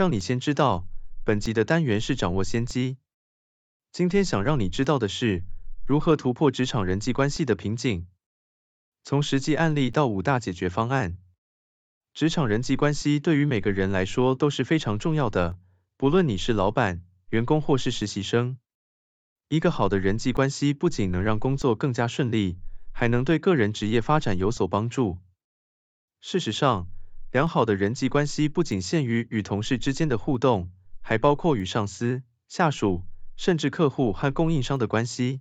让你先知道。本集的单元是掌握先机。今天想让你知道的是，如何突破职场人际关系的瓶颈。从实际案例到五大解决方案。职场人际关系对于每个人来说都是非常重要的，不论你是老板、员工或是实习生。一个好的人际关系不仅能让工作更加顺利，还能对个人职业发展有所帮助。事实上，良好的人际关系不仅限于与同事之间的互动，还包括与上司、下属，甚至客户和供应商的关系。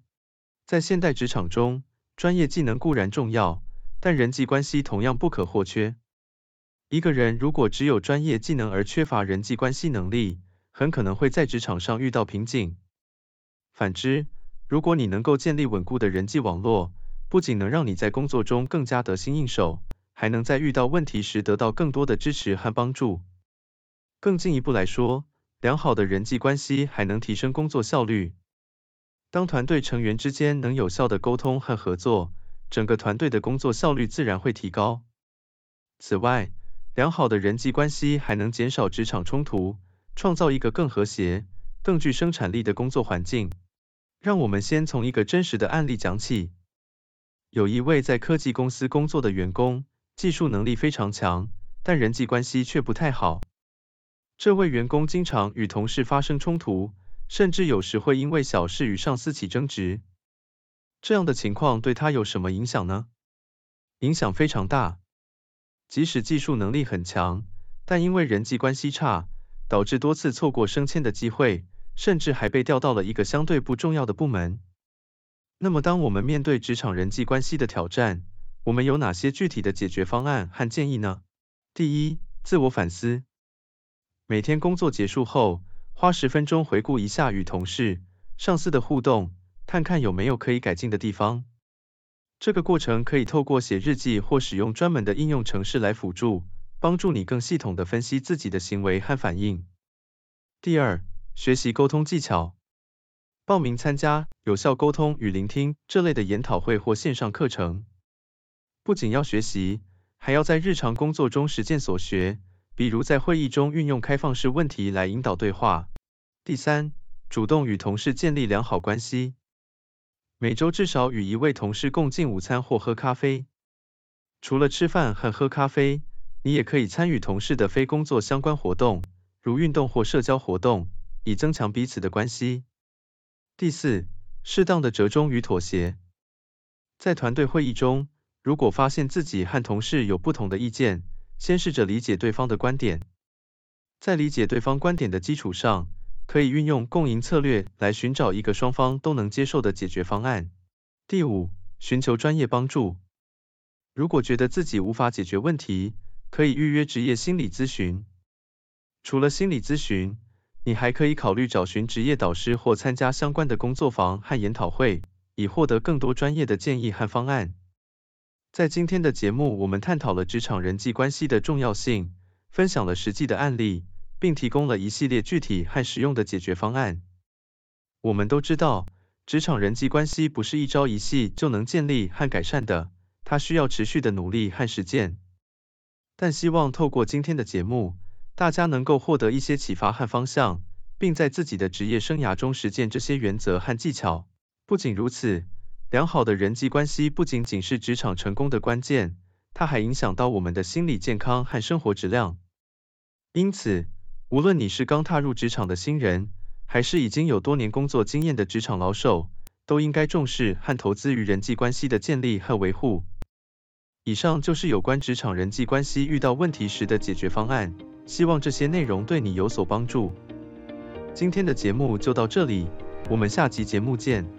在现代职场中，专业技能固然重要，但人际关系同样不可或缺。一个人如果只有专业技能而缺乏人际关系能力，很可能会在职场上遇到瓶颈。反之，如果你能够建立稳固的人际网络，不仅能让你在工作中更加得心应手，还能在遇到问题时得到更多的支持和帮助。更进一步来说，良好的人际关系还能提升工作效率。当团队成员之间能有效的沟通和合作，整个团队的工作效率自然会提高。此外，良好的人际关系还能减少职场冲突，创造一个更和谐、更具生产力的工作环境。让我们先从一个真实的案例讲起。有一位在科技公司工作的员工，技术能力非常强，但人际关系却不太好。这位员工经常与同事发生冲突，甚至有时会因为小事与上司起争执。这样的情况对他有什么影响呢？影响非常大。即使技术能力很强，但因为人际关系差，导致多次错过升迁的机会。甚至还被调到了一个相对不重要的部门。那么，当我们面对职场人际关系的挑战，我们有哪些具体的解决方案和建议呢？第一，自我反思。每天工作结束后，花十分钟回顾一下与同事、上司的互动，看看有没有可以改进的地方。这个过程可以透过写日记或使用专门的应用程式来辅助，帮助你更系统的分析自己的行为和反应。第二，学习沟通技巧，报名参加有效沟通与聆听这类的研讨会或线上课程。不仅要学习，还要在日常工作中实践所学，比如在会议中运用开放式问题来引导对话。第三，主动与同事建立良好关系，每周至少与一位同事共进午餐或喝咖啡。除了吃饭和喝咖啡，你也可以参与同事的非工作相关活动，如运动或社交活动。以增强彼此的关系。第四，适当的折中与妥协。在团队会议中，如果发现自己和同事有不同的意见，先试着理解对方的观点。在理解对方观点的基础上，可以运用共赢策略来寻找一个双方都能接受的解决方案。第五，寻求专业帮助。如果觉得自己无法解决问题，可以预约职业心理咨询。除了心理咨询，你还可以考虑找寻职业导师或参加相关的工作坊和研讨会，以获得更多专业的建议和方案。在今天的节目，我们探讨了职场人际关系的重要性，分享了实际的案例，并提供了一系列具体和实用的解决方案。我们都知道，职场人际关系不是一朝一夕就能建立和改善的，它需要持续的努力和实践。但希望透过今天的节目，大家能够获得一些启发和方向，并在自己的职业生涯中实践这些原则和技巧。不仅如此，良好的人际关系不仅仅是职场成功的关键，它还影响到我们的心理健康和生活质量。因此，无论你是刚踏入职场的新人，还是已经有多年工作经验的职场老手，都应该重视和投资于人际关系的建立和维护。以上就是有关职场人际关系遇到问题时的解决方案。希望这些内容对你有所帮助。今天的节目就到这里，我们下集节目见。